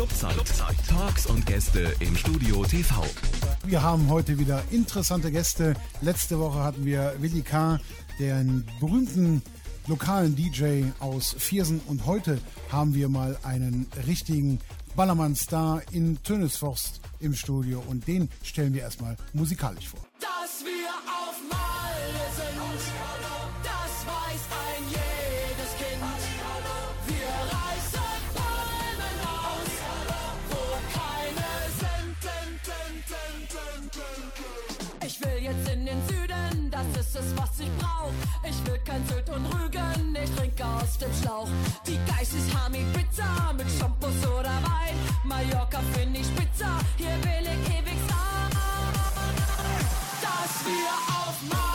Clubzeit. Talks und Gäste im Studio TV. Wir haben heute wieder interessante Gäste. Letzte Woche hatten wir Willi K., den berühmten lokalen DJ aus Viersen. Und heute haben wir mal einen richtigen Ballermann-Star in Tönesforst im Studio. Und den stellen wir erstmal musikalisch vor. Dass Süden, das ist es, was ich brauch. Ich will kein Sylt und Rügen, ich trinke aus dem Schlauch. Die Geist ist Hami Pizza mit Shampoos oder Wein. Mallorca finde ich spitze, hier will ich ewig sein. Dass wir auf Malle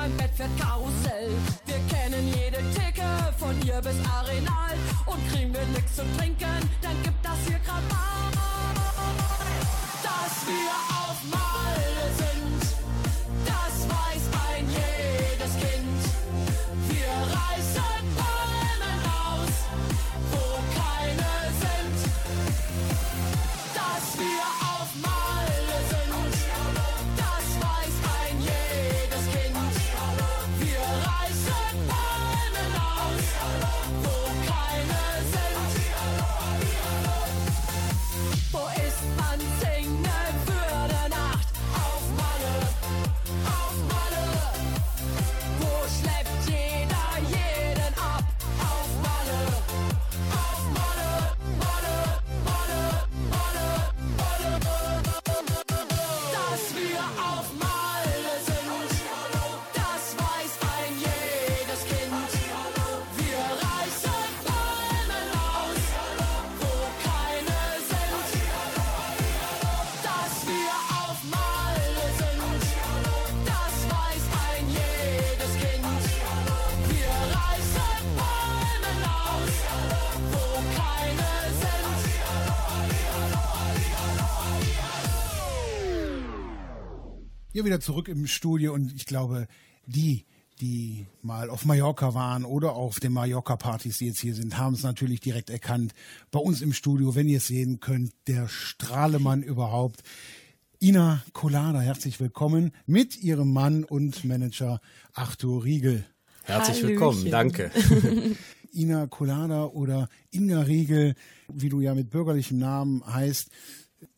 mein Bett fährt Karussell. Wir kennen jede Theke von hier bis Arenal. Und kriegen wir nix zu trinken, dann gibt das hier Krawall. Dass Hier wieder zurück im Studio und ich glaube, die, die mal auf Mallorca waren oder auf den Mallorca-Partys, die jetzt hier sind, haben es natürlich direkt erkannt. Bei uns im Studio, wenn ihr es sehen könnt, der Strahlemann überhaupt. Ina Colada, herzlich willkommen mit ihrem Mann und Manager Arthur Riegel. Herzlich Hallöchen. willkommen, danke. Ina Colada oder Inga Riegel, wie du ja mit bürgerlichem Namen heißt.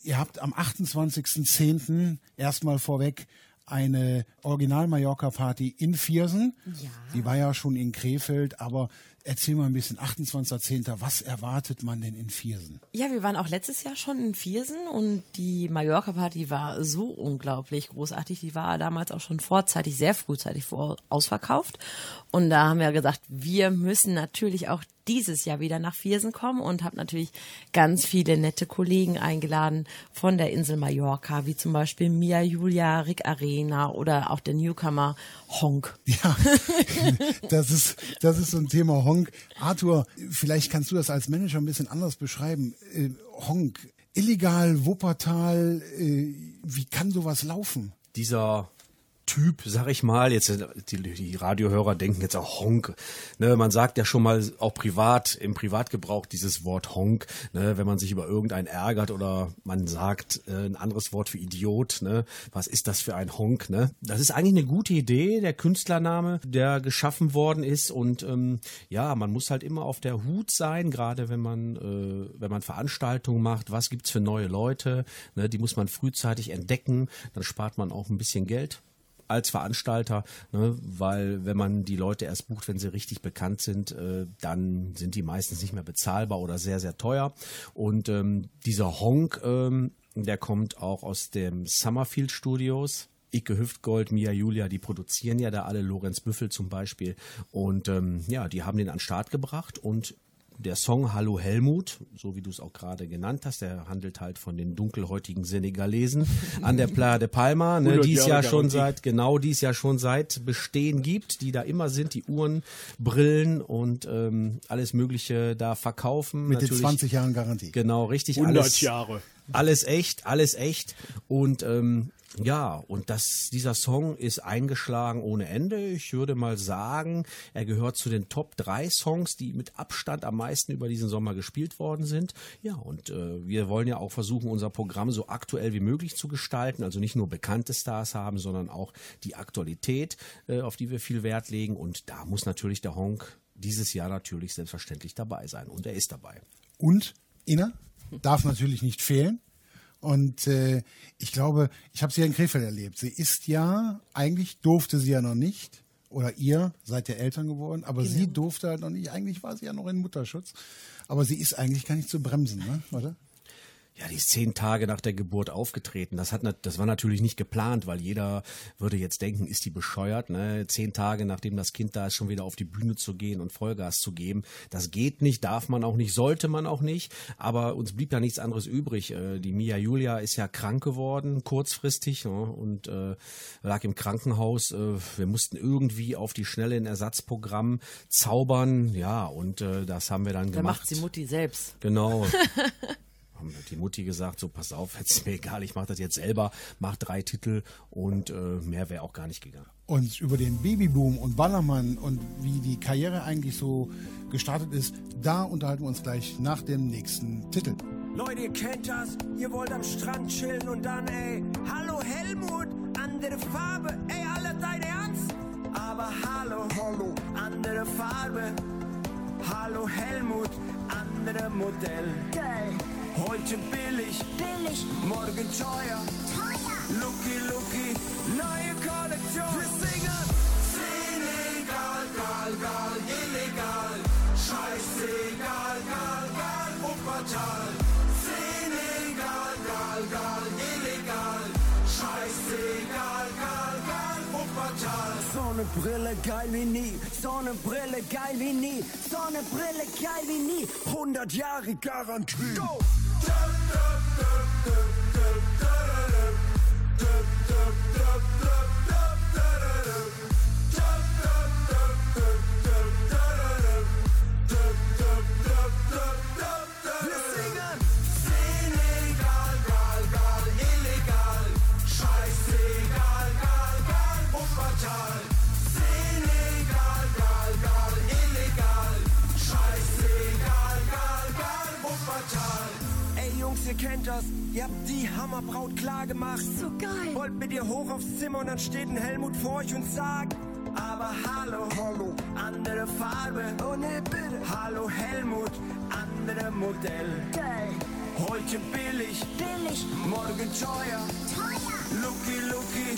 Ihr habt am 28.10. erstmal vorweg eine Original-Mallorca-Party in Viersen. Ja. Die war ja schon in Krefeld, aber erzähl mal ein bisschen, 28.10., was erwartet man denn in Viersen? Ja, wir waren auch letztes Jahr schon in Viersen und die Mallorca-Party war so unglaublich großartig. Die war damals auch schon vorzeitig, sehr frühzeitig vor, ausverkauft. Und da haben wir gesagt, wir müssen natürlich auch dieses Jahr wieder nach Viersen kommen und habe natürlich ganz viele nette Kollegen eingeladen von der Insel Mallorca, wie zum Beispiel Mia Julia, Rick Arena oder auch der Newcomer Honk. Ja, das ist, das ist so ein Thema Honk. Arthur, vielleicht kannst du das als Manager ein bisschen anders beschreiben. Äh, Honk, illegal, Wuppertal, äh, wie kann sowas laufen? Dieser Typ, sag ich mal, jetzt die, die Radiohörer denken jetzt auch Honk. Ne, man sagt ja schon mal auch privat, im Privatgebrauch dieses Wort Honk, ne, wenn man sich über irgendeinen ärgert oder man sagt äh, ein anderes Wort für Idiot, ne, was ist das für ein Honk, ne? Das ist eigentlich eine gute Idee, der Künstlername, der geschaffen worden ist und ähm, ja, man muss halt immer auf der Hut sein, gerade wenn man äh, wenn man Veranstaltungen macht, was gibt's für neue Leute, ne, die muss man frühzeitig entdecken, dann spart man auch ein bisschen Geld als Veranstalter, ne, weil wenn man die Leute erst bucht, wenn sie richtig bekannt sind, äh, dann sind die meistens nicht mehr bezahlbar oder sehr, sehr teuer. Und ähm, dieser Honk, ähm, der kommt auch aus dem Summerfield Studios. Ike Hüftgold, Mia Julia, die produzieren ja da alle, Lorenz Büffel zum Beispiel. Und ähm, ja, die haben den an den Start gebracht und der Song Hallo Helmut, so wie du es auch gerade genannt hast, der handelt halt von den dunkelhäutigen Senegalesen an der Playa de Palma, ne, 100 die es ja schon seit, genau, die es ja schon seit Bestehen gibt, die da immer sind, die Uhren, Brillen und ähm, alles Mögliche da verkaufen. Mit den Natürlich- 20 Jahren Garantie. Genau, richtig. 100 alles, Jahre. Alles echt, alles echt. Und ähm, ja, und das, dieser Song ist eingeschlagen ohne Ende. Ich würde mal sagen, er gehört zu den Top 3 Songs, die mit Abstand am meisten über diesen Sommer gespielt worden sind. Ja, und äh, wir wollen ja auch versuchen, unser Programm so aktuell wie möglich zu gestalten. Also nicht nur bekannte Stars haben, sondern auch die Aktualität, äh, auf die wir viel Wert legen. Und da muss natürlich der Honk dieses Jahr natürlich selbstverständlich dabei sein. Und er ist dabei. Und Inna darf natürlich nicht fehlen. Und äh, ich glaube, ich habe sie ja in Krefeld erlebt. Sie ist ja, eigentlich durfte sie ja noch nicht, oder ihr seid ja Eltern geworden, aber sie durfte halt noch nicht. Eigentlich war sie ja noch in Mutterschutz. Aber sie ist eigentlich gar nicht zu bremsen, ne? oder? Ja, die ist zehn Tage nach der Geburt aufgetreten. Das hat, das war natürlich nicht geplant, weil jeder würde jetzt denken, ist die bescheuert, ne? Zehn Tage nachdem das Kind da ist, schon wieder auf die Bühne zu gehen und Vollgas zu geben. Das geht nicht, darf man auch nicht, sollte man auch nicht. Aber uns blieb ja nichts anderes übrig. Äh, Die Mia Julia ist ja krank geworden, kurzfristig, ne? und äh, lag im Krankenhaus. Äh, wir mussten irgendwie auf die Schnelle ein Ersatzprogramm zaubern. Ja, und das haben wir dann Da gemacht. macht sie Mutti selbst. Genau. Haben die Mutti gesagt, so pass auf, jetzt ist mir egal, ich mache das jetzt selber, mach drei Titel und äh, mehr wäre auch gar nicht gegangen. Und über den Babyboom und Ballermann und wie die Karriere eigentlich so gestartet ist, da unterhalten wir uns gleich nach dem nächsten Titel. Leute, ihr kennt das, ihr wollt am Strand chillen und dann, ey, hallo Helmut, andere Farbe, ey, alle dein Ernst? Aber hallo, hallo, andere Farbe, hallo Helmut, andere Modell. Geil. Heute billig, billig, morgen teuer, teuer. Lucky, lucky, neue Kollektion. Wir singen Senegal, gal, gal, illegal, scheißegal, gal, gal, Wuppertal. Senegal, gal, gal, illegal, scheißegal, gal, gal, Wuppertal. Sonnenbrille geil wie nie, Sonnenbrille geil wie nie, Sonnenbrille geil wie nie, 100 Jahre Garantie. Go! Wir ihr kennt das, ihr habt die Hammerbraut klar gemacht. So geil. Wollt mit ihr hoch aufs Zimmer und dann steht ein Helmut vor euch und sagt, aber hallo, hallo, andere Farbe, oh ne, bitte. Hallo Helmut, andere Modell. Geil. Heute billig, billig, morgen teuer, teuer. Lucky, lucky,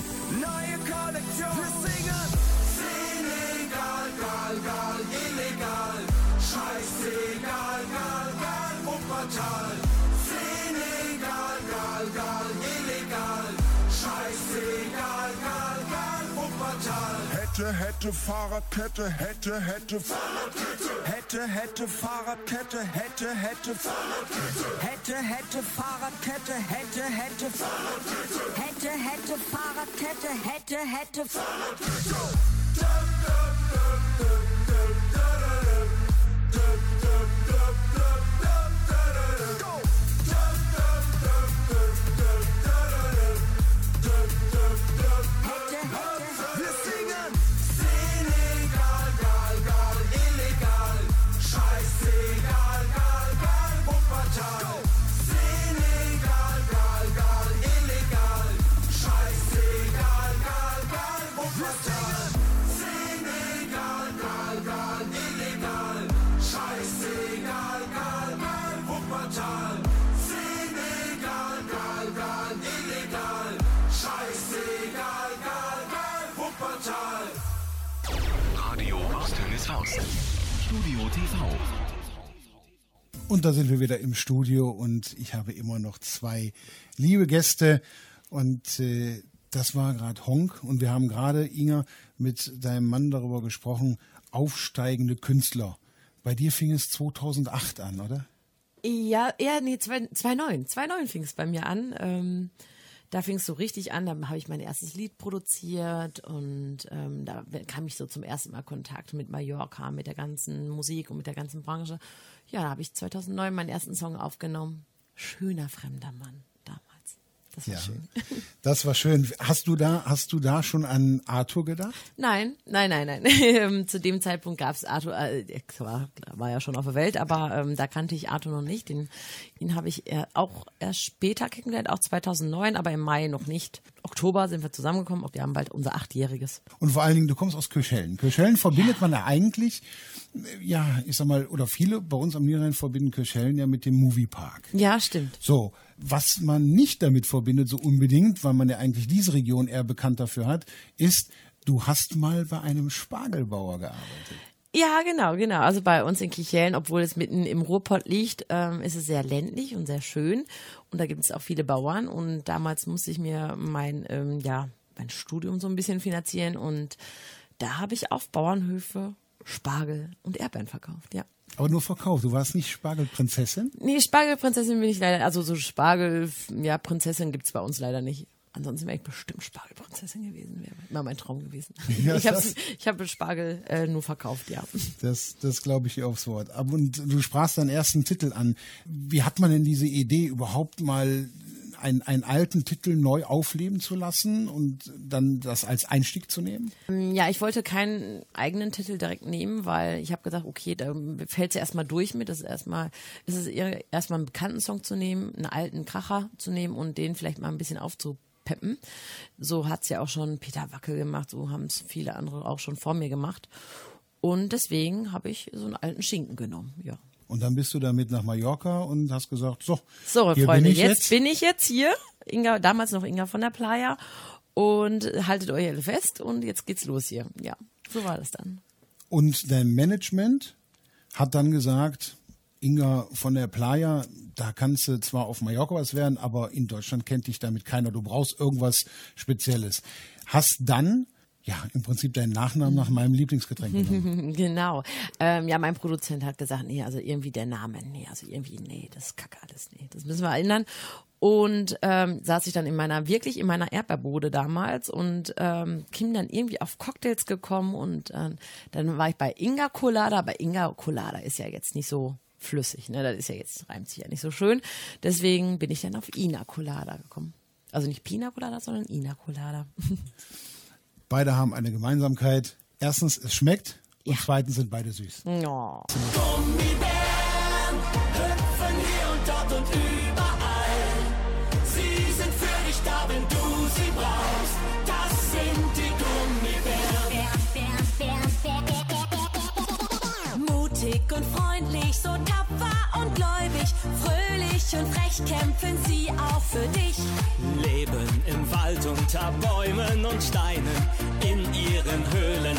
neue Kollektion. Wir singen Senegal, gal, gal, illegal, scheißegal, gal, gal, Wuppertal. Hätte, hätte Fahrradkette, hätte, hätte Fahrradkette. Hätte, hätte Fahrradkette, hätte, hätte Fahrradkette. Hätte, hätte Fahrradkette, hätte, hätte Fahrradkette. Hätte, hätte Fahrradkette, hätte, hätte Fahrradkette. TV. Und da sind wir wieder im Studio und ich habe immer noch zwei liebe Gäste und äh, das war gerade Honk und wir haben gerade, Inga, mit deinem Mann darüber gesprochen, aufsteigende Künstler. Bei dir fing es 2008 an, oder? Ja, ja, nee, 2009. 2009 fing es bei mir an. Ähm, da fing es so richtig an, da habe ich mein erstes Lied produziert und ähm, da kam ich so zum ersten Mal Kontakt mit Mallorca, mit der ganzen Musik und mit der ganzen Branche. Ja, da habe ich 2009 meinen ersten Song aufgenommen. Schöner fremder Mann. Das war Ja. schön. Das war schön. Hast du da, hast du da schon an Arthur gedacht? Nein, nein, nein, nein. Ähm, Zu dem Zeitpunkt gab es Arthur, äh, war, war ja schon auf der Welt, aber ähm, da kannte ich Arthur noch nicht. Den, ihn habe ich äh, auch erst später kennengelernt, auch 2009, aber im Mai noch nicht. Oktober sind wir zusammengekommen. Wir haben bald unser Achtjähriges. Und vor allen Dingen, du kommst aus Kirchhellen. Kirchhellen verbindet man ja eigentlich, ja, ich sag mal, oder viele bei uns am Niederrhein verbinden Kirchhellen ja mit dem Moviepark. Ja, stimmt. So, was man nicht damit verbindet, so unbedingt, weil man ja eigentlich diese Region eher bekannt dafür hat, ist, du hast mal bei einem Spargelbauer gearbeitet. Ja, genau, genau. Also bei uns in Kichellen, obwohl es mitten im Ruhrpott liegt, ähm, ist es sehr ländlich und sehr schön. Und da gibt es auch viele Bauern. Und damals musste ich mir mein, ähm, ja, mein Studium so ein bisschen finanzieren. Und da habe ich auf Bauernhöfe Spargel und Erdbeeren verkauft, ja. Aber nur verkauft. Du warst nicht Spargelprinzessin? Nee, Spargelprinzessin bin ich leider, also so Spargel, ja, Prinzessin gibt's bei uns leider nicht. Ansonsten wäre ich bestimmt Spargelprinzessin gewesen, wäre immer mein Traum gewesen. Ja, ich habe ich hab Spargel äh, nur verkauft, ja. Das, das glaube ich dir aufs Wort. Aber und du sprachst deinen ersten Titel an. Wie hat man denn diese Idee, überhaupt mal einen, einen alten Titel neu aufleben zu lassen und dann das als Einstieg zu nehmen? Ja, ich wollte keinen eigenen Titel direkt nehmen, weil ich habe gesagt, okay, da fällt es erstmal durch mit. Das ist erstmal, ist es erstmal einen bekannten Song zu nehmen, einen alten Kracher zu nehmen und den vielleicht mal ein bisschen aufzupeppen. So hat's ja auch schon Peter Wackel gemacht, so haben es viele andere auch schon vor mir gemacht. Und deswegen habe ich so einen alten Schinken genommen, ja. Und dann bist du damit nach Mallorca und hast gesagt, so, So, Freunde, bin jetzt, jetzt. bin ich jetzt hier. Inga, damals noch Inga von der Playa. Und haltet euch alle fest und jetzt geht's los hier. Ja, so war das dann. Und dein Management hat dann gesagt, Inga von der Playa, da kannst du zwar auf Mallorca was werden, aber in Deutschland kennt dich damit keiner. Du brauchst irgendwas Spezielles. Hast dann, ja, im Prinzip deinen Nachnamen nach meinem Lieblingsgetränk genommen. Genau. Ähm, ja, mein Produzent hat gesagt, nee, also irgendwie der Name, nee, also irgendwie, nee, das ist kacke alles, nee, das müssen wir ändern. Und ähm, saß ich dann in meiner, wirklich in meiner Erdbeerbude damals und ähm, bin dann irgendwie auf Cocktails gekommen und ähm, dann war ich bei Inga Colada, aber Inga Colada ist ja jetzt nicht so flüssig, ne, das ist ja jetzt, reimt sich ja nicht so schön. Deswegen bin ich dann auf Ina Colada gekommen. Also nicht Pina Colada, sondern Ina Colada. Beide haben eine Gemeinsamkeit. Erstens, es schmeckt. Und zweitens sind beide süß. Ja. Und frech kämpfen sie auch für dich. Leben im Wald unter Bäumen und Steinen, in ihren Höhlen,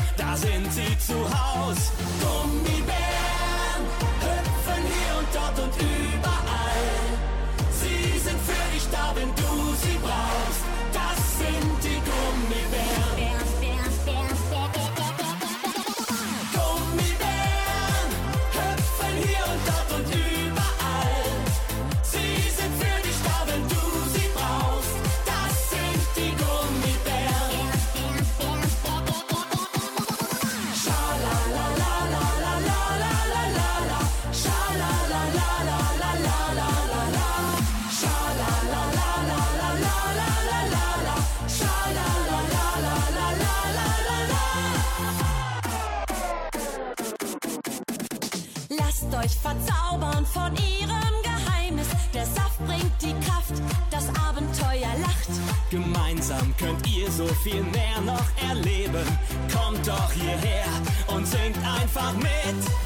viel mehr noch erleben. Kommt doch hierher und singt einfach mit.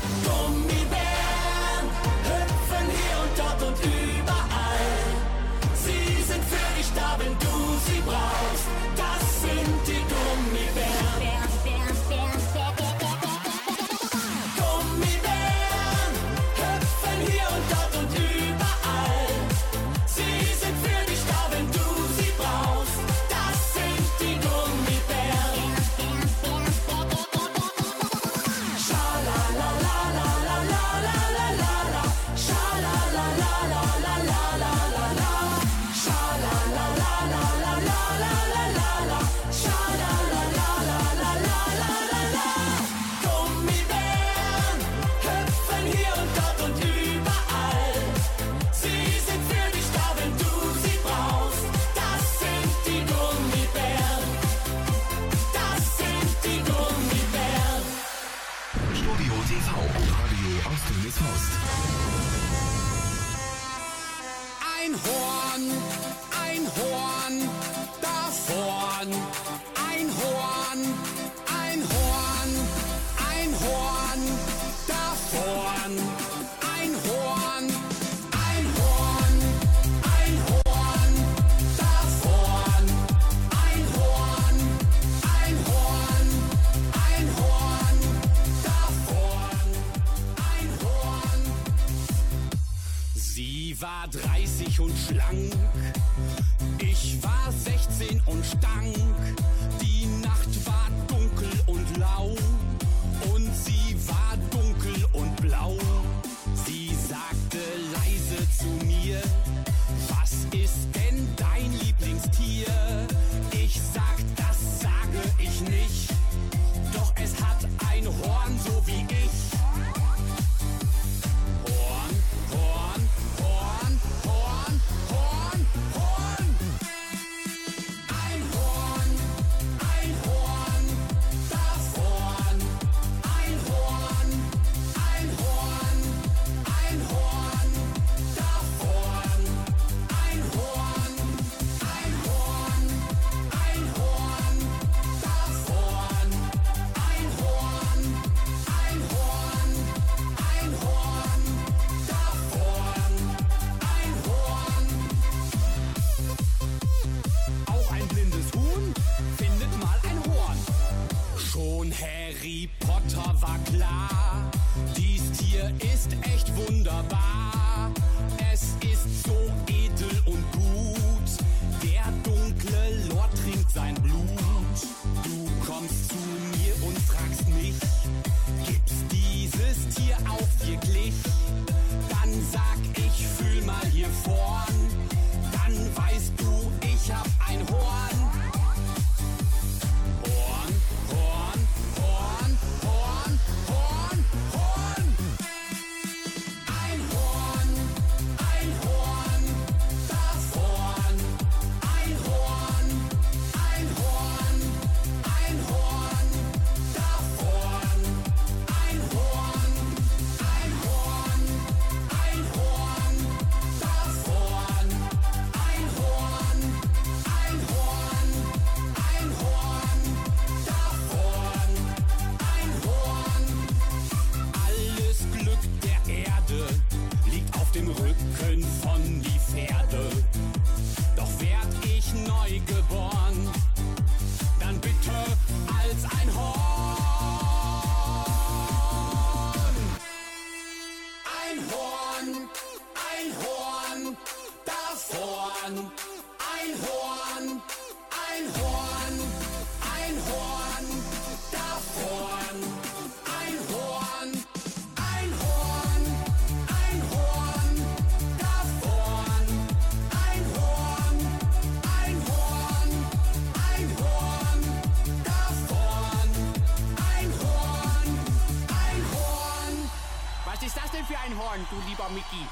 lieber Mickey.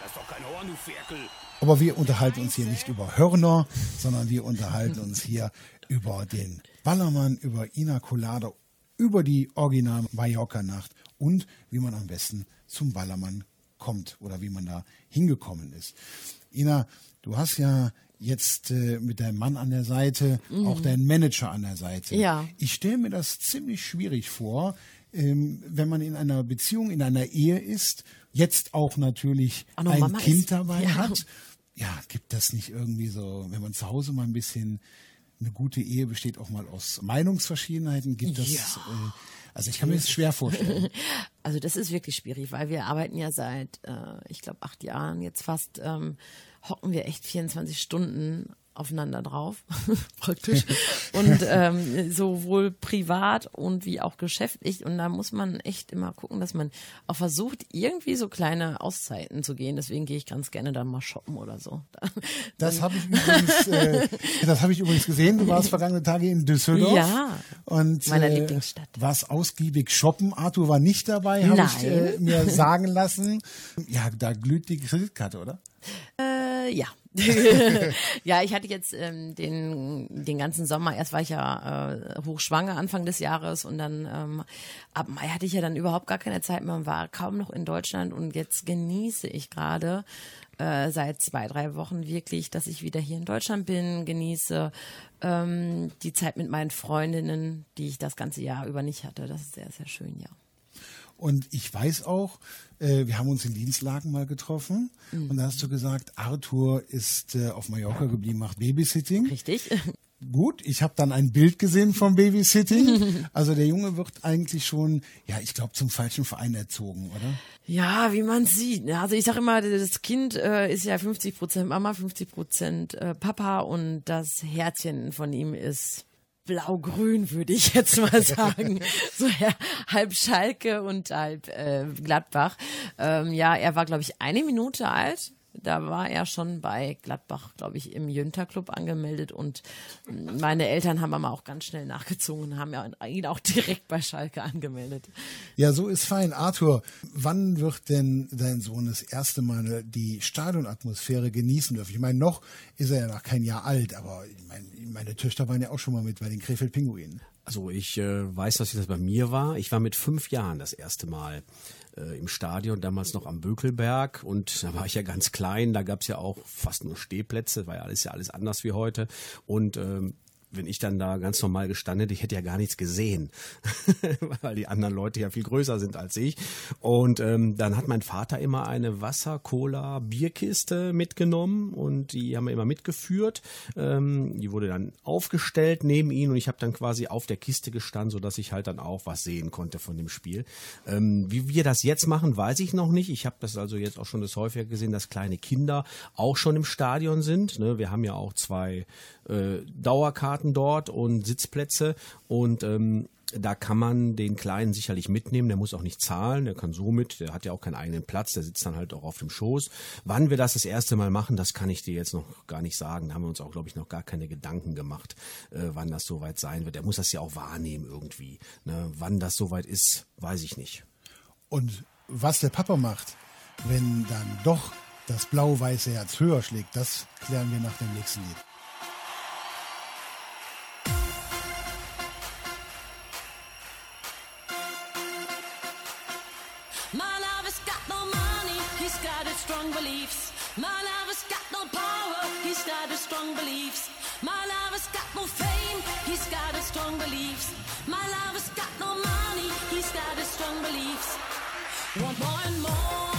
Das ist doch kein Horn, du Ferkel. Aber wir unterhalten uns hier nicht über Hörner, sondern wir unterhalten uns hier über den Ballermann, über Ina Colada, über die original Mallorca-Nacht und wie man am besten zum Ballermann kommt oder wie man da hingekommen ist. Ina, du hast ja jetzt äh, mit deinem Mann an der Seite, mhm. auch deinen Manager an der Seite. Ja. Ich stelle mir das ziemlich schwierig vor, ähm, wenn man in einer Beziehung, in einer Ehe ist jetzt auch natürlich auch ein Mama Kind ist, dabei ja. hat. Ja, gibt das nicht irgendwie so, wenn man zu Hause mal ein bisschen eine gute Ehe besteht auch mal aus Meinungsverschiedenheiten, gibt das ja. äh, also ich kann mir das schwer vorstellen. Also das ist wirklich schwierig, weil wir arbeiten ja seit, äh, ich glaube, acht Jahren jetzt fast, ähm, hocken wir echt 24 Stunden aufeinander drauf, praktisch. Und ähm, sowohl privat und wie auch geschäftlich. Und da muss man echt immer gucken, dass man auch versucht, irgendwie so kleine Auszeiten zu gehen. Deswegen gehe ich ganz gerne dann mal shoppen oder so. Das habe ich übrigens, äh, das habe ich übrigens gesehen. Du warst vergangene Tage in Düsseldorf. Ja, und meiner äh, Lieblingsstadt. Warst ausgiebig shoppen. Arthur war nicht dabei, habe ich äh, mir sagen lassen. Ja, da glüht die Kreditkarte, oder? Äh, ja. ja, ich hatte jetzt ähm, den, den ganzen Sommer, erst war ich ja äh, hochschwanger Anfang des Jahres und dann ähm, ab Mai hatte ich ja dann überhaupt gar keine Zeit mehr und war kaum noch in Deutschland und jetzt genieße ich gerade äh, seit zwei, drei Wochen wirklich, dass ich wieder hier in Deutschland bin, genieße ähm, die Zeit mit meinen Freundinnen, die ich das ganze Jahr über nicht hatte. Das ist sehr, sehr schön, ja. Und ich weiß auch, äh, wir haben uns in Dienstlagen mal getroffen Mhm. und da hast du gesagt, Arthur ist äh, auf Mallorca geblieben, macht Babysitting. Richtig? Gut, ich habe dann ein Bild gesehen vom Babysitting. Also der Junge wird eigentlich schon, ja, ich glaube, zum falschen Verein erzogen, oder? Ja, wie man sieht. ne? Also ich sage immer, das Kind äh, ist ja 50 Prozent Mama, 50 Prozent äh, Papa und das Herzchen von ihm ist blau-grün, würde ich jetzt mal sagen. so ja, halb Schalke und halb äh, Gladbach. Ähm, ja, er war, glaube ich, eine Minute alt. Da war er schon bei Gladbach, glaube ich, im Jünter Club angemeldet und meine Eltern haben aber auch ganz schnell nachgezogen und haben ja ihn auch direkt bei Schalke angemeldet. Ja, so ist fein. Arthur, wann wird denn dein Sohn das erste Mal die Stadionatmosphäre genießen dürfen? Ich meine, noch ist er ja noch kein Jahr alt, aber ich meine, meine Töchter waren ja auch schon mal mit bei den Krefeld Pinguinen. Also ich äh, weiß, dass das bei mir war. Ich war mit fünf Jahren das erste Mal äh, im Stadion, damals noch am Bökelberg. Und da war ich ja ganz klein, da gab es ja auch fast nur Stehplätze, war ja alles ja alles anders wie heute. Und ähm, wenn ich dann da ganz normal gestanden hätte, ich hätte ja gar nichts gesehen, weil die anderen Leute ja viel größer sind als ich. Und ähm, dann hat mein Vater immer eine Wasser, Cola, Bierkiste mitgenommen und die haben wir immer mitgeführt. Ähm, die wurde dann aufgestellt neben ihn und ich habe dann quasi auf der Kiste gestanden, sodass ich halt dann auch was sehen konnte von dem Spiel. Ähm, wie wir das jetzt machen, weiß ich noch nicht. Ich habe das also jetzt auch schon das häufiger gesehen, dass kleine Kinder auch schon im Stadion sind. Ne? Wir haben ja auch zwei äh, Dauerkarten dort und Sitzplätze und ähm, da kann man den Kleinen sicherlich mitnehmen, der muss auch nicht zahlen, der kann so mit, der hat ja auch keinen eigenen Platz, der sitzt dann halt auch auf dem Schoß. Wann wir das das erste Mal machen, das kann ich dir jetzt noch gar nicht sagen. Da haben wir uns auch, glaube ich, noch gar keine Gedanken gemacht, äh, wann das soweit sein wird. Der muss das ja auch wahrnehmen irgendwie. Ne? Wann das soweit ist, weiß ich nicht. Und was der Papa macht, wenn dann doch das blau-weiße Herz höher schlägt, das klären wir nach dem nächsten Lied. Beliefs. My lover's got no fame, he's got his strong beliefs. My lover's got no money, he's got his strong beliefs. Want more and more,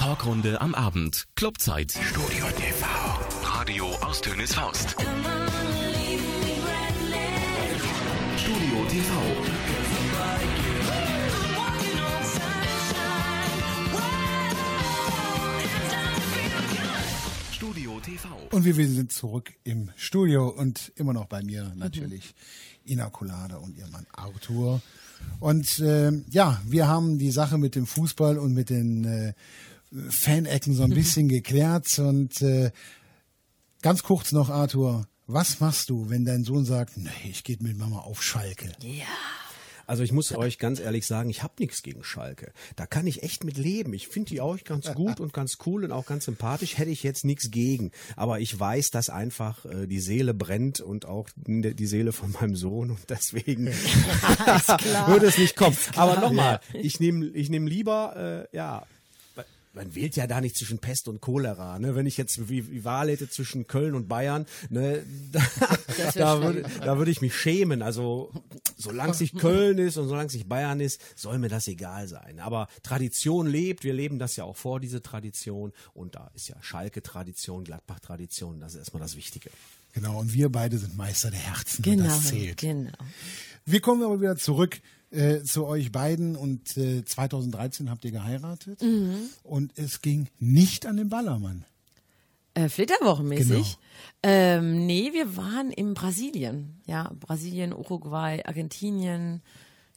Talkrunde am Abend. Clubzeit. Studio TV. Radio aus Tönes Faust. Studio TV. Studio TV. Und wir sind zurück im Studio und immer noch bei mir natürlich Ina Colada und ihr Mann Arthur. Und äh, ja, wir haben die Sache mit dem Fußball und mit den äh, Fanecken so ein bisschen geklärt. Und äh, ganz kurz noch, Arthur, was machst du, wenn dein Sohn sagt, nee, ich gehe mit Mama auf Schalke? Also ich muss euch ganz ehrlich sagen, ich habe nichts gegen Schalke. Da kann ich echt mit leben. Ich finde die auch ganz gut und ganz cool und auch ganz sympathisch. Hätte ich jetzt nichts gegen. Aber ich weiß, dass einfach äh, die Seele brennt und auch die Seele von meinem Sohn und deswegen würde es nicht kommen. Aber nochmal, ich nehme ich nehm lieber, äh, ja, man wählt ja da nicht zwischen Pest und Cholera. Ne? Wenn ich jetzt wie, wie Wahl hätte zwischen Köln und Bayern, ne, da, da würde da würde ich mich schämen. Also solange es nicht Köln ist und solange es nicht Bayern ist, soll mir das egal sein. Aber Tradition lebt, wir leben das ja auch vor, diese Tradition. Und da ist ja Schalke Tradition, Gladbach Tradition, das ist erstmal das Wichtige. Genau, und wir beide sind Meister der Herzen. Genau, Das zählt. genau. Wir kommen aber wieder zurück äh, zu euch beiden und äh, 2013 habt ihr geheiratet und es ging nicht an den Ballermann. Äh, Flitterwochenmäßig? Genau. Ähm, nee, wir waren in Brasilien. Ja, Brasilien, Uruguay, Argentinien.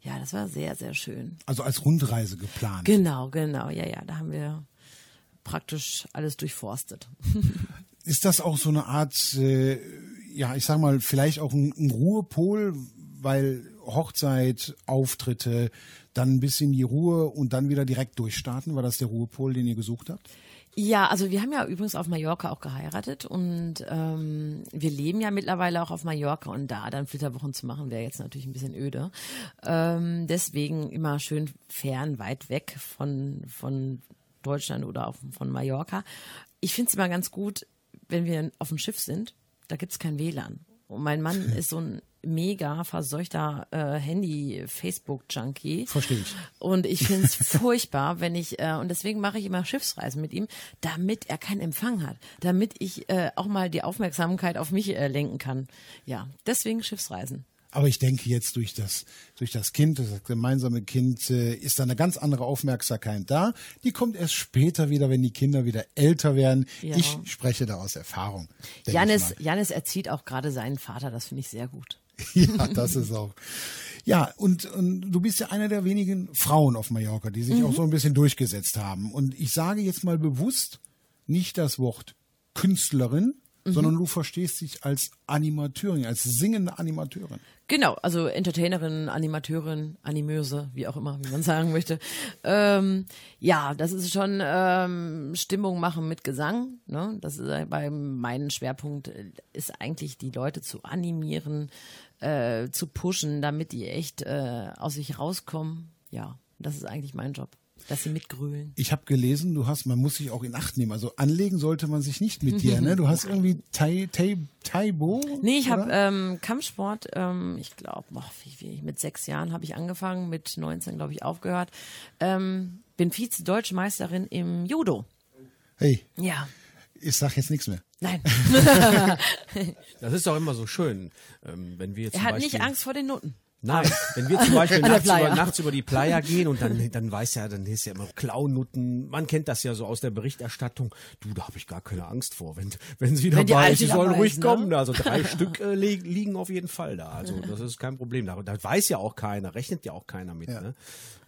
Ja, das war sehr, sehr schön. Also als Rundreise geplant. Genau, genau. Ja, ja, da haben wir praktisch alles durchforstet. Ist das auch so eine Art, äh, ja, ich sag mal, vielleicht auch ein, ein Ruhepol, weil Hochzeit, Auftritte, dann ein bisschen die Ruhe und dann wieder direkt durchstarten? War das der Ruhepol, den ihr gesucht habt? Ja, also wir haben ja übrigens auf Mallorca auch geheiratet und ähm, wir leben ja mittlerweile auch auf Mallorca und da dann Flitterwochen zu machen, wäre jetzt natürlich ein bisschen öde. Ähm, deswegen immer schön fern, weit weg von, von Deutschland oder auch von Mallorca. Ich finde es immer ganz gut, wenn wir auf dem Schiff sind, da gibt's kein WLAN. Und mein Mann ist so ein mega verseuchter äh, Handy-Facebook-Junkie. Verstehe ich. Und ich finde es furchtbar, wenn ich, äh, und deswegen mache ich immer Schiffsreisen mit ihm, damit er keinen Empfang hat, damit ich äh, auch mal die Aufmerksamkeit auf mich äh, lenken kann. Ja, deswegen Schiffsreisen. Aber ich denke jetzt durch das, durch das Kind, das gemeinsame Kind, äh, ist da eine ganz andere Aufmerksamkeit da. Die kommt erst später wieder, wenn die Kinder wieder älter werden. Ja. Ich spreche da aus Erfahrung. Janis. Janis erzieht auch gerade seinen Vater, das finde ich sehr gut. Ja, das ist auch. Ja, und, und du bist ja einer der wenigen Frauen auf Mallorca, die sich auch so ein bisschen durchgesetzt haben. Und ich sage jetzt mal bewusst nicht das Wort Künstlerin, sondern du verstehst dich als Animateurin, als singende Animateurin. Genau, also Entertainerin, Animateurin, Animöse, wie auch immer, wie man sagen möchte. Ähm, ja, das ist schon ähm, Stimmung machen mit Gesang. Ne? Das ist bei meinem Schwerpunkt äh, ist eigentlich die Leute zu animieren, äh, zu pushen, damit die echt äh, aus sich rauskommen. Ja, das ist eigentlich mein Job, dass sie mitgrölen. Ich habe gelesen, du hast, man muss sich auch in Acht nehmen. Also anlegen sollte man sich nicht mit dir, ne? Du hast irgendwie Tai, Tai, Taibo? Nee, ich habe ähm, Kampfsport, ähm, ich glaube, wie, wie, mit sechs Jahren habe ich angefangen, mit 19 glaube ich aufgehört. Ähm, bin Vize-Deutsche Meisterin im Judo. Hey, Ja, ich sag jetzt nichts mehr. nein. Das ist doch immer so schön, ähm, wenn wir jetzt er hat Beispiel, nicht Angst vor den Noten. Nein, wenn wir zum Beispiel nachts über, nachts über die Playa gehen und dann, dann weiß ja, dann ist ja immer Klaunutten. Man kennt das ja so aus der Berichterstattung. Du, da habe ich gar keine Angst vor. Wenn, wenn sie Wenn die dabei ist, sie sollen ruhig ist, ne? kommen. Also drei Stück äh, li liegen auf jeden Fall da. Also das ist kein Problem. Da, da weiß ja auch keiner, rechnet ja auch keiner mit. Ne?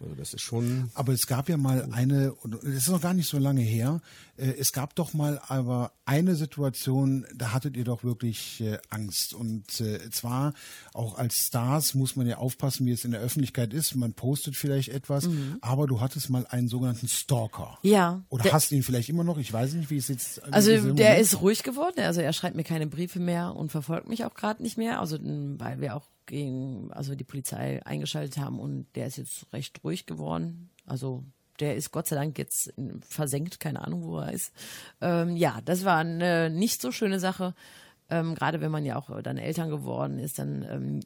Also das ist schon. Aber es gab ja mal eine, und es ist noch gar nicht so lange her, äh, es gab doch mal aber eine Situation, da hattet ihr doch wirklich äh, Angst. Und äh, zwar auch als Stars muss man ja aufpassen, wie es in der Öffentlichkeit ist. Man postet vielleicht etwas, aber du hattest mal einen sogenannten Stalker. Mhm. Ja. Oder Der- hast ihn vielleicht immer noch? Ich weiß nicht, wie es jetzt. Also der Moment- ist ruhig geworden, also er schreibt mir keine Briefe mehr und verfolgt mich auch gerade nicht mehr, also weil wir auch gegen, also die Polizei eingeschaltet haben und der ist jetzt recht ruhig geworden. Also der ist Gott sei Dank jetzt versenkt, keine Ahnung, wo er ist. Ähm, ja, das war eine nicht so schöne Sache, ähm, gerade wenn man ja auch dann Eltern geworden ist, dann ähm,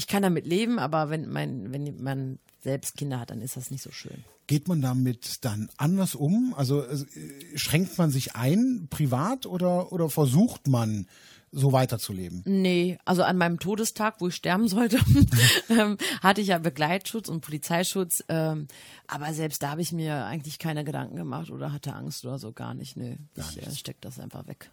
ich kann damit leben, aber wenn mein, wenn man selbst Kinder hat, dann ist das nicht so schön. Geht man damit dann anders um? Also äh, schränkt man sich ein privat oder, oder versucht man so weiterzuleben? Nee, also an meinem Todestag, wo ich sterben sollte, ähm, hatte ich ja Begleitschutz und Polizeischutz. Ähm, aber selbst da habe ich mir eigentlich keine Gedanken gemacht oder hatte Angst oder so gar nicht. Nö, ich äh, steck das einfach weg.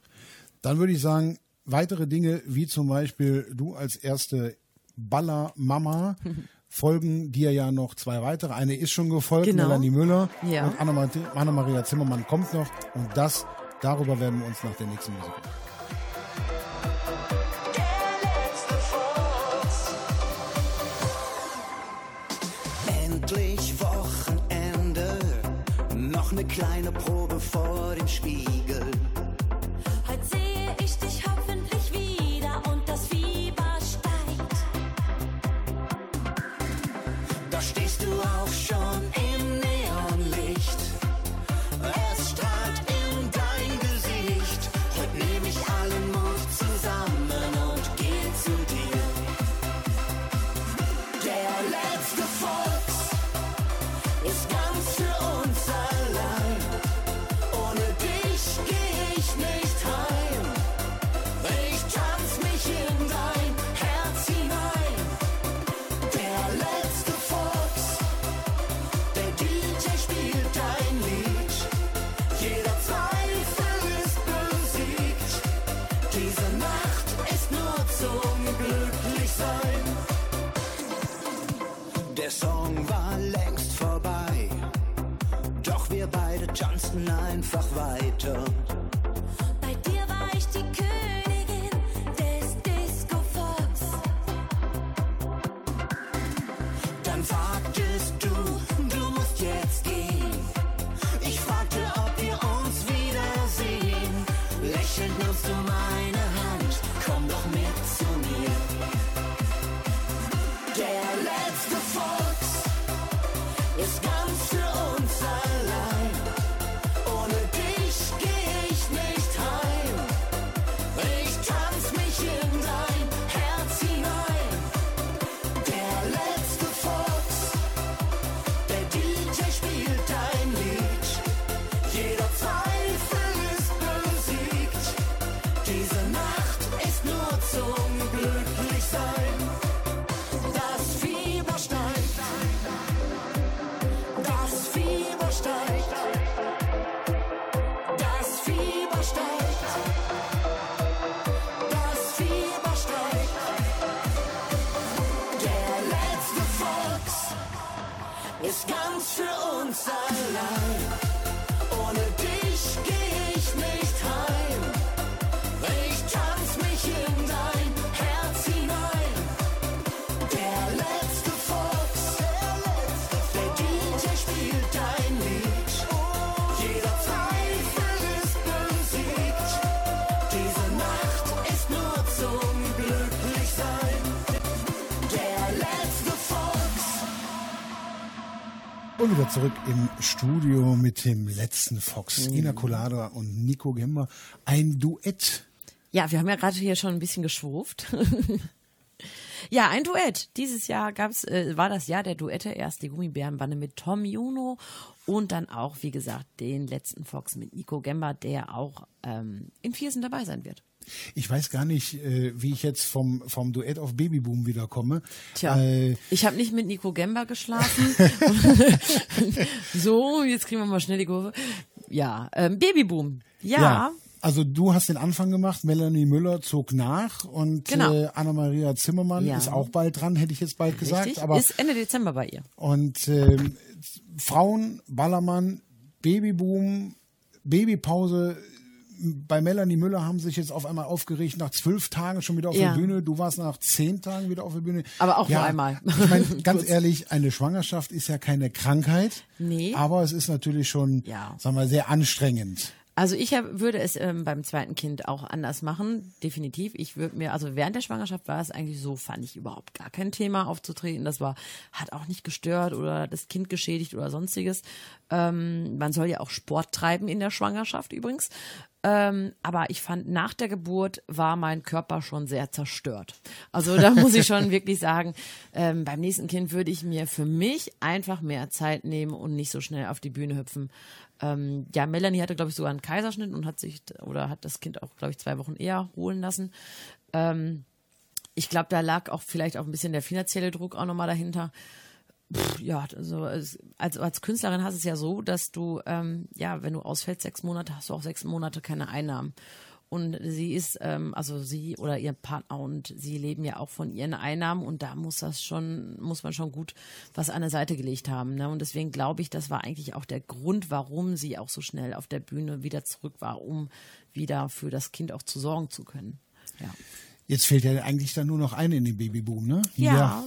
Dann würde ich sagen, weitere Dinge, wie zum Beispiel du als erste Baller-Mama, folgen dir ja noch zwei weitere. Eine ist schon gefolgt, Genau. Melanie Müller Ja. und Anna-Maria Anna Zimmermann kommt noch. Und das, darüber werden wir uns nach der nächsten Musik Endlich Wochenende, noch eine kleine Probe vor dem Spiegel. Zurück im Studio mit dem letzten Fox, Ina Colada und Nico Gemmer. Ein Duett. Ja, wir haben ja gerade hier schon ein bisschen geschwurft. ja, ein Duett. Dieses Jahr gab's, äh, war das Jahr der Duette. Erst die Gummibärenbande mit Tom Juno und dann auch, wie gesagt, den letzten Fox mit Nico Gemba, der auch ähm, in Viersen dabei sein wird. Ich weiß gar nicht, äh, wie ich jetzt vom, vom Duett auf Babyboom wiederkomme. Tja, Äh, ich habe nicht mit Nico Gemba geschlafen. so, jetzt kriegen wir mal schnell die Kurve. Ja, ähm, Babyboom. Ja, ja. Also du hast den Anfang gemacht, Melanie Müller zog nach und Genau. äh, Anna-Maria Zimmermann Ja. ist auch bald dran, hätte ich jetzt bald gesagt. richtig. Aber ist Ende Dezember bei ihr. Und ähm, Frauen, Ballermann, Babyboom, Babypause. Bei Melanie Müller haben sich jetzt auf einmal aufgeregt, nach zwölf Tagen schon wieder auf Ja. der Bühne. Du warst nach zehn Tagen wieder auf der Bühne. Aber auch nur einmal. Ich meine, ganz ehrlich, eine Schwangerschaft ist ja keine Krankheit. Nee. Aber es ist natürlich schon, Ja. sagen wir, sehr anstrengend. Also ich hab, würde es ähm, beim zweiten Kind auch anders machen, definitiv. Ich würde mir, also während der Schwangerschaft war es eigentlich so, fand ich überhaupt gar kein Thema aufzutreten. Das war, hat auch nicht gestört oder das Kind geschädigt oder sonstiges. Ähm, man soll ja auch Sport treiben in der Schwangerschaft übrigens. Ähm, aber ich fand, nach der Geburt war mein Körper schon sehr zerstört. Also da muss ich schon wirklich sagen, ähm, beim nächsten Kind würde ich mir für mich einfach mehr Zeit nehmen und nicht so schnell auf die Bühne hüpfen. Ähm, ja, Melanie hatte, glaube ich, sogar einen Kaiserschnitt und hat sich oder hat das Kind auch, glaube ich, zwei Wochen eher holen lassen. Ähm, ich glaube, da lag auch vielleicht auch ein bisschen der finanzielle Druck auch nochmal dahinter. Pff, ja, also als, als Künstlerin hast du es ja so, dass du, ähm, ja, wenn du ausfällst sechs Monate, hast du auch sechs Monate keine Einnahmen. Und sie ist, ähm, also sie oder ihr Partner und sie leben ja auch von ihren Einnahmen und da muss das schon, muss man schon gut was an der Seite gelegt haben. Ne? Und deswegen glaube ich, das war eigentlich auch der Grund, warum sie auch so schnell auf der Bühne wieder zurück war, um wieder für das Kind auch zu sorgen zu können. Ja. Jetzt fehlt ja eigentlich dann nur noch eine in den Babyboom, ne? Ja,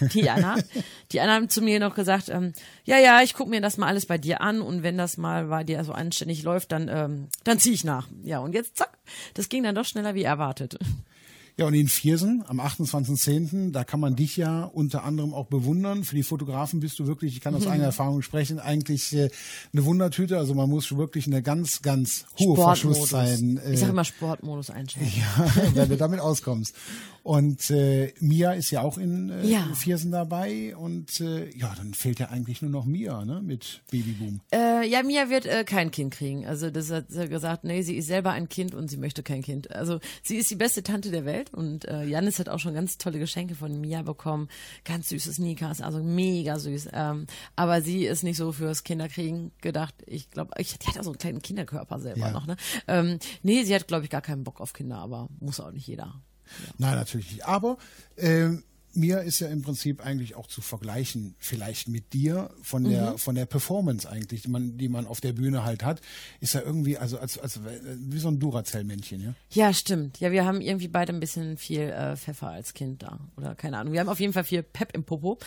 Die, die Anna. Die Anna hat zu mir noch gesagt, ähm, ja, ja, ich gucke mir das mal alles bei dir an und wenn das mal bei dir so anständig läuft, dann, ähm, dann ziehe ich nach. Ja, und jetzt zack, das ging dann doch schneller wie erwartet. Ja, und in Viersen am 28.10., da kann man dich ja unter anderem auch bewundern. Für die Fotografen bist du wirklich, ich kann aus eigener Erfahrung sprechen, eigentlich äh, eine Wundertüte. Also man muss wirklich eine ganz, ganz hohe Verschlusszeit. Äh, ich sage immer Sportmodus einschalten. ja, wenn du damit auskommst. Und äh, Mia ist ja auch in äh, Ja. Viersen dabei. Und äh, ja, dann fehlt ja eigentlich nur noch Mia, ne, mit Babyboom. Äh, ja, Mia wird äh, kein Kind kriegen. Also das hat sie gesagt, nee, sie ist selber ein Kind und sie möchte kein Kind. Also sie ist die beste Tante der Welt und äh, Janis hat auch schon ganz tolle Geschenke von Mia bekommen. Ganz süße Sneakers, also mega süß. Ähm, aber sie ist nicht so fürs Kinderkriegen gedacht. Ich glaube, ich, die hat auch so einen kleinen Kinderkörper selber Ja. noch. Ne? Ähm, nee, sie hat, glaube ich, gar keinen Bock auf Kinder, aber muss auch nicht jeder. Nein, natürlich nicht. Aber ähm, Mia ist ja im Prinzip eigentlich auch zu vergleichen, vielleicht mit dir von der von der Performance eigentlich, die man die man auf der Bühne halt hat, ist ja irgendwie also als als wie so ein Duracell-Männchen, ja. Ja, stimmt. Ja, wir haben irgendwie beide ein bisschen viel äh, Pfeffer als Kind da. Oder keine Ahnung. Wir haben auf jeden Fall viel Pep im Popo.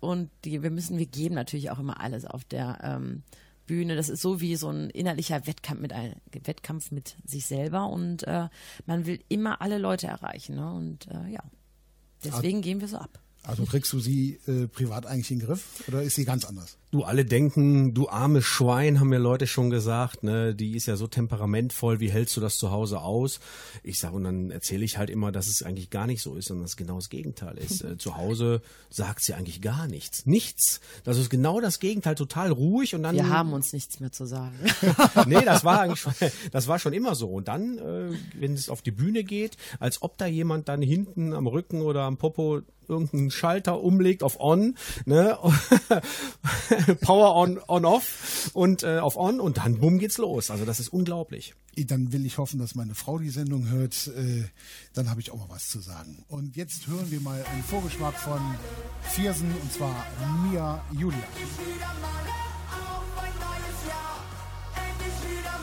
Und die, wir müssen, wir geben natürlich auch immer alles auf der ähm, Bühne. Das ist so wie so ein innerlicher Wettkampf mit ein, Wettkampf mit sich selber. Und äh, man will immer alle Leute erreichen. Ne? Und äh, ja. Deswegen gehen wir so ab. Also kriegst du sie äh, privat eigentlich in den Griff oder ist sie ganz anders? Du alle denken, du armes Schwein, haben mir Leute schon gesagt, ne, die ist ja so temperamentvoll, wie hältst du das zu Hause aus? Ich sage, und dann erzähle ich halt immer, dass es eigentlich gar nicht so ist, sondern dass es genau das Gegenteil ist. Äh, zu Hause sagt sie eigentlich gar nichts. Nichts. Das ist genau das Gegenteil, total ruhig und dann. Wir haben uns nichts mehr zu sagen. nee, das war eigentlich schon, das war schon immer so. Und dann, äh, wenn es auf die Bühne geht, als ob da jemand dann hinten am Rücken oder am Popo irgendeinen Schalter umlegt auf On, ne? Power on, on off und äh, auf on und dann bumm geht's los. Also das ist unglaublich. Dann will ich hoffen, dass meine Frau die Sendung hört. Äh, dann habe ich auch mal was zu sagen. Und jetzt hören wir mal einen Vorgeschmack von Viersen und zwar Mia Julia. Weißt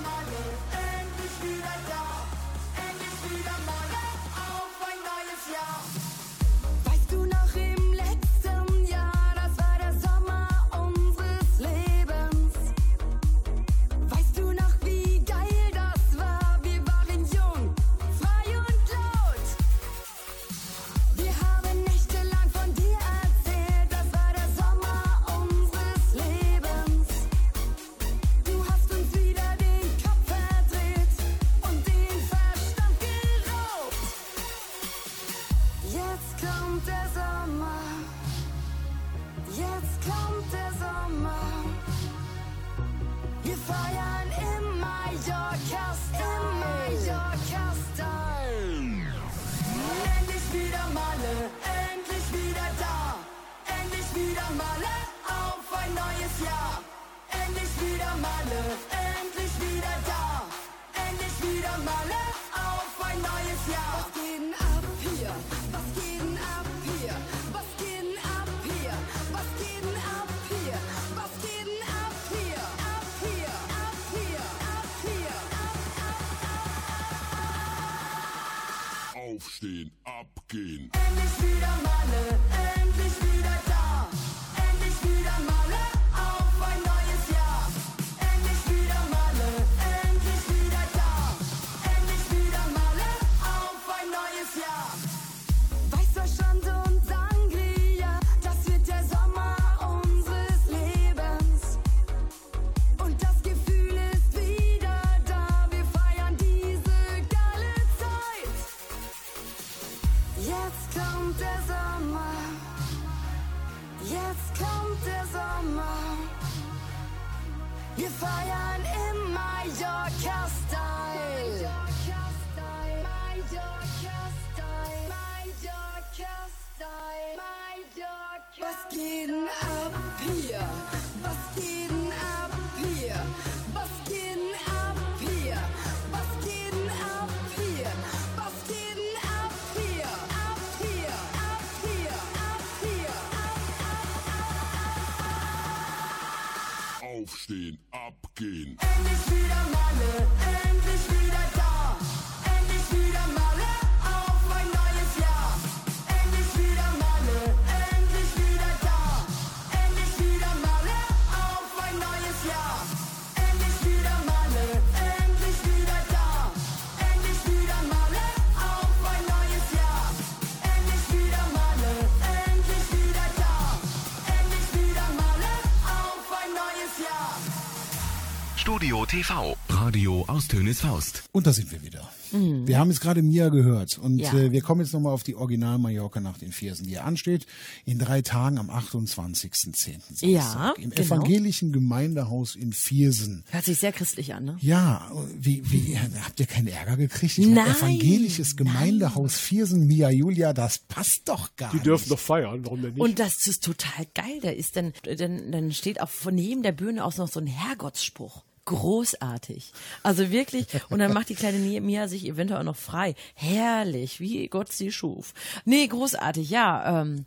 TV, Radio aus Tönes Faust. Und da sind wir wieder. Wir haben jetzt gerade Mia gehört und Mhm. Ja. äh, wir kommen jetzt nochmal auf die Original Mallorca Nacht in Viersen, die hier ansteht, in drei Tagen am 28.10. Samstag Ja, im genau. evangelischen Gemeindehaus in Viersen. Hört sich sehr christlich an, ne? Ja, wie, wie, habt ihr keinen Ärger gekriegt? Ich mein, Nein, evangelisches Gemeindehaus Viersen, Mia Julia, das passt doch gar Die nicht. dürfen doch feiern, warum denn nicht? Und das ist total geil. Da ist dann, dann, dann steht auch von neben der Bühne aus noch so ein Herrgottsspruch. Großartig. Also wirklich. Und dann macht die kleine Mia sich eventuell auch noch frei. Herrlich, wie Gott sie schuf. Nee, großartig, ja. Ähm,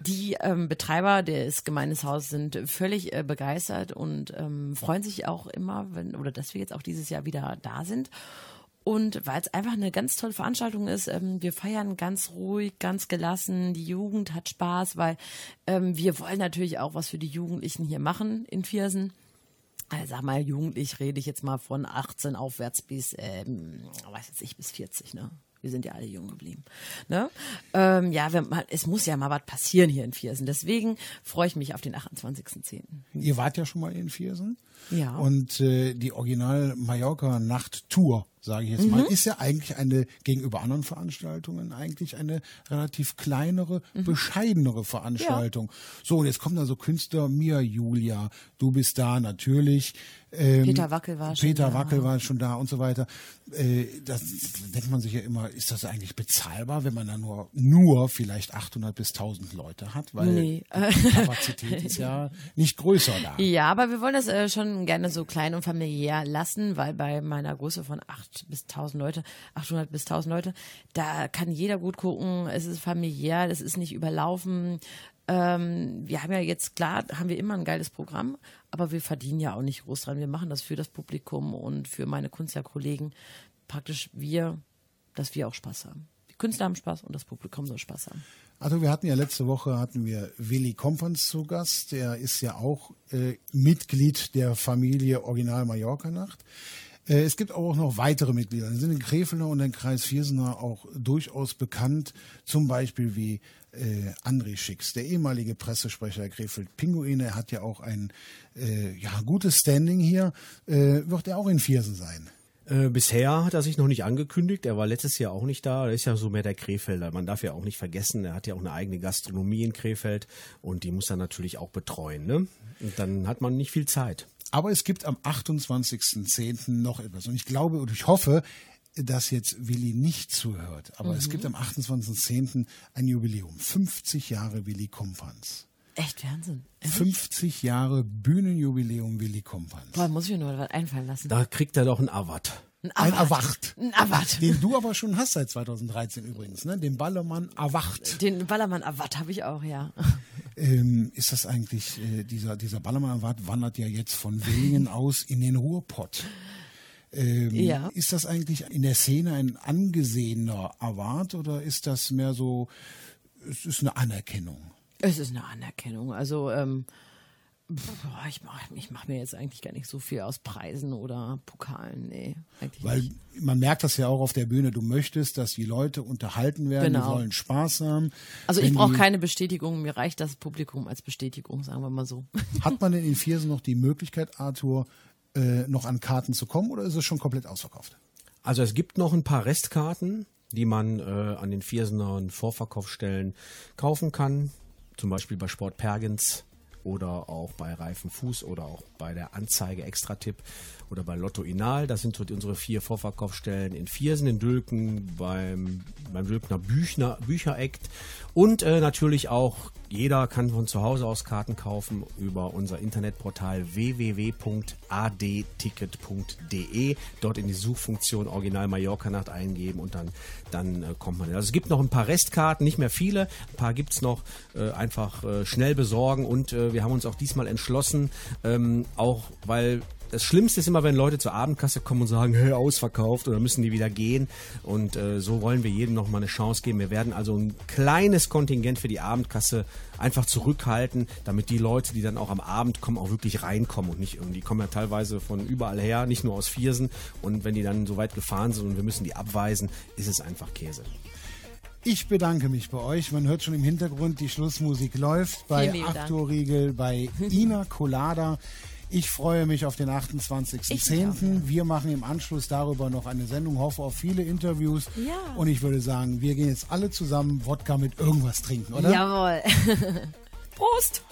die ähm, Betreiber des Gemeindeshauses sind völlig äh, begeistert und ähm, freuen sich auch immer, wenn, oder dass wir jetzt auch dieses Jahr wieder da sind. Und weil es einfach eine ganz tolle Veranstaltung ist, ähm, wir feiern ganz ruhig, ganz gelassen, die Jugend hat Spaß, weil ähm, wir wollen natürlich auch was für die Jugendlichen hier machen in Viersen. Also sag mal, jugendlich rede ich jetzt mal von 18 aufwärts bis, ähm, weiß jetzt nicht, bis 40, ne? Wir sind ja alle jung geblieben. Ne? Ähm, ja, wir, man, es muss ja mal was passieren hier in Viersen. Deswegen freue ich mich auf den 28.10. Ihr wart ja schon mal in Viersen. Ja. Und äh, die Original Mallorca Nacht Tour, sage ich jetzt mal, Mhm. ist ja eigentlich eine, gegenüber anderen Veranstaltungen, eigentlich eine relativ kleinere, Mhm. bescheidenere Veranstaltung. So, und jetzt kommen da so Künstler, Mia Julia, du bist da natürlich. Ähm, Peter Wackel war schon Peter da. Wackel war schon da und so weiter. Äh, das denkt man sich ja immer, ist das eigentlich bezahlbar, wenn man da nur, nur vielleicht 800 bis 1000 Leute hat? Weil Nee. die Kapazität ist ja nicht größer da. Ja, aber wir wollen das äh, schon gerne so klein und familiär lassen, weil bei meiner Größe von 8 bis 1000 Leute, 800 bis 1000 Leute, da kann jeder gut gucken. Es ist familiär, es ist nicht überlaufen. Ähm, wir haben ja jetzt, klar, haben wir immer ein geiles Programm, aber wir verdienen ja auch nicht groß dran. Wir machen das für das Publikum und für meine Künstlerkollegen. Praktisch wir, dass wir auch Spaß haben. Die Künstler haben Spaß und das Publikum soll Spaß haben. Also wir hatten ja letzte Woche hatten wir Willi Kompans zu Gast. Der ist ja auch äh, Mitglied der Familie Original Mallorca Nacht. Äh, es gibt auch noch weitere Mitglieder. Die sind in Krefelder und im Kreis Viersener auch durchaus bekannt. Zum Beispiel wie äh, André Schicks, der ehemalige Pressesprecher Krefeld Pinguine. Hat ja auch ein äh, ja, gutes Standing hier. Äh, wird er auch in Viersen sein? Äh, bisher hat er sich noch nicht angekündigt. Er war letztes Jahr auch nicht da. Er ist ja so mehr der Krefelder. Man darf ja auch nicht vergessen, er hat ja auch eine eigene Gastronomie in Krefeld und die muss er natürlich auch betreuen. Ne? Und dann hat man nicht viel Zeit. Aber es gibt am 28.10. noch etwas. Und ich glaube und ich hoffe, dass jetzt Willi nicht zuhört. Aber es gibt am 28.10. ein Jubiläum. 50 Jahre Willi Kompans. Echt Wahnsinn. 50 Jahre Bühnenjubiläum Willi Kompans. Boah, muss ich mir nur was einfallen lassen. Da kriegt er doch einen Avat. Ein Erwacht. Ein Avat. Den du aber schon hast seit 2013 übrigens, ne? Den Ballermann Erwacht. Den Ballermann Avat habe ich auch, ja. Ähm, ist das eigentlich, äh, dieser, dieser Ballermann Erwacht wandert ja jetzt von Willingen aus in den Ruhrpott. Ähm, Ja. Ist das eigentlich in der Szene ein angesehener Award oder ist das mehr so, es ist eine Anerkennung? Es ist eine Anerkennung. Also, ähm, boah, ich mache ich mach mir jetzt eigentlich gar nicht so viel aus Preisen oder Pokalen. Nee, eigentlich Weil nicht. man merkt das ja auch auf der Bühne, du möchtest, dass die Leute unterhalten werden, Genau. die wollen Spaß haben. Also, ich brauche keine Bestätigung. Mir reicht das Publikum als Bestätigung, sagen wir mal so. Hat man denn in Viersen noch die Möglichkeit, Arthur, äh, noch an Karten zu kommen oder ist es schon komplett ausverkauft? Also es gibt noch ein paar Restkarten, die man äh, an den Viersener Vorverkaufsstellen kaufen kann. Zum Beispiel bei Sport Pergens oder auch bei Reifen Fuß oder auch bei der Anzeige Extra-Tipp oder bei Lotto Inal. Das sind so unsere vier Vorverkaufsstellen in Viersen, in Dülken, beim, beim Dülkner Büchner, Bücherekt und äh, natürlich auch jeder kann von zu Hause aus Karten kaufen über unser Internetportal www.adticket.de. Dort in die Suchfunktion Original Mallorca Nacht eingeben und dann, dann äh, kommt man. Also es gibt noch ein paar Restkarten, nicht mehr viele. Ein paar gibt's noch. Äh, einfach äh, schnell besorgen und äh, wir haben uns auch diesmal entschlossen, ähm, auch weil das Schlimmste ist immer, wenn Leute zur Abendkasse kommen und sagen, hey, ausverkauft oder müssen die wieder gehen. Und äh, so wollen wir jedem noch mal eine Chance geben. Wir werden also ein kleines Kontingent für die Abendkasse einfach zurückhalten, damit die Leute, die dann auch am Abend kommen, auch wirklich reinkommen und nicht irgendwie, die kommen ja teilweise von überall her, nicht nur aus Viersen. Und wenn die dann so weit gefahren sind und wir müssen die abweisen, ist es einfach Käse. Ich bedanke mich bei euch. Man hört schon im Hintergrund, die Schlussmusik läuft bei. Arthur Riegel, bei Ina Colada. Ich freue mich auf den Ich 28.10. Wir machen im Anschluss darüber noch eine Sendung, hoffe auf viele Interviews. Ja. Und ich würde sagen, wir gehen jetzt alle zusammen Wodka mit irgendwas trinken, oder? Jawohl. Prost!